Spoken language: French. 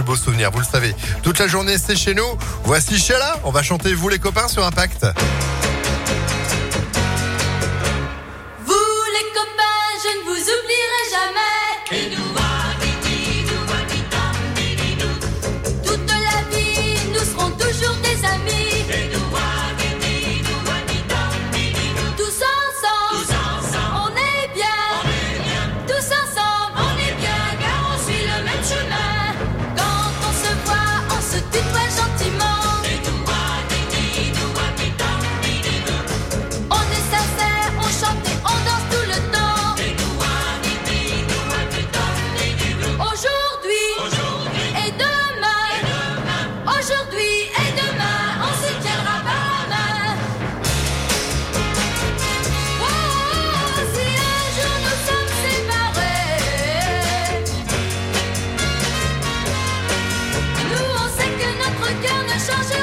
plus beaux vous le savez. Toute la journée, c'est chez nous. Voici Sheila. On va chanter Vous les copains sur Impact. Vous les copains, je ne vous oublierai jamais. 让那双手。